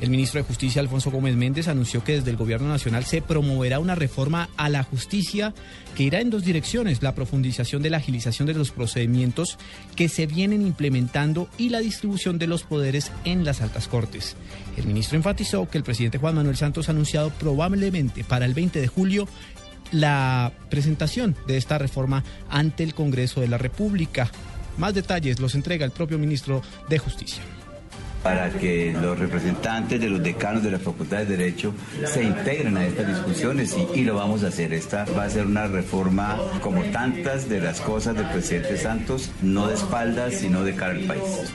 El ministro de Justicia, Alfonso Gómez Méndez, anunció que desde el Gobierno Nacional se promoverá una reforma a la justicia que irá en dos direcciones, la profundización de la agilización de los procedimientos que se vienen implementando y la distribución de los poderes en las altas cortes. El ministro enfatizó que el presidente Juan Manuel Santos ha anunciado probablemente para el 20 de julio la presentación de esta reforma ante el Congreso de la República. Más detalles los entrega el propio ministro de Justicia para que los representantes de los decanos de la Facultad de Derecho se integren a estas discusiones y, y, lo vamos a hacer. Esta va a ser una reforma como tantas de las cosas del presidente Santos, no de espaldas, sino de cara al país.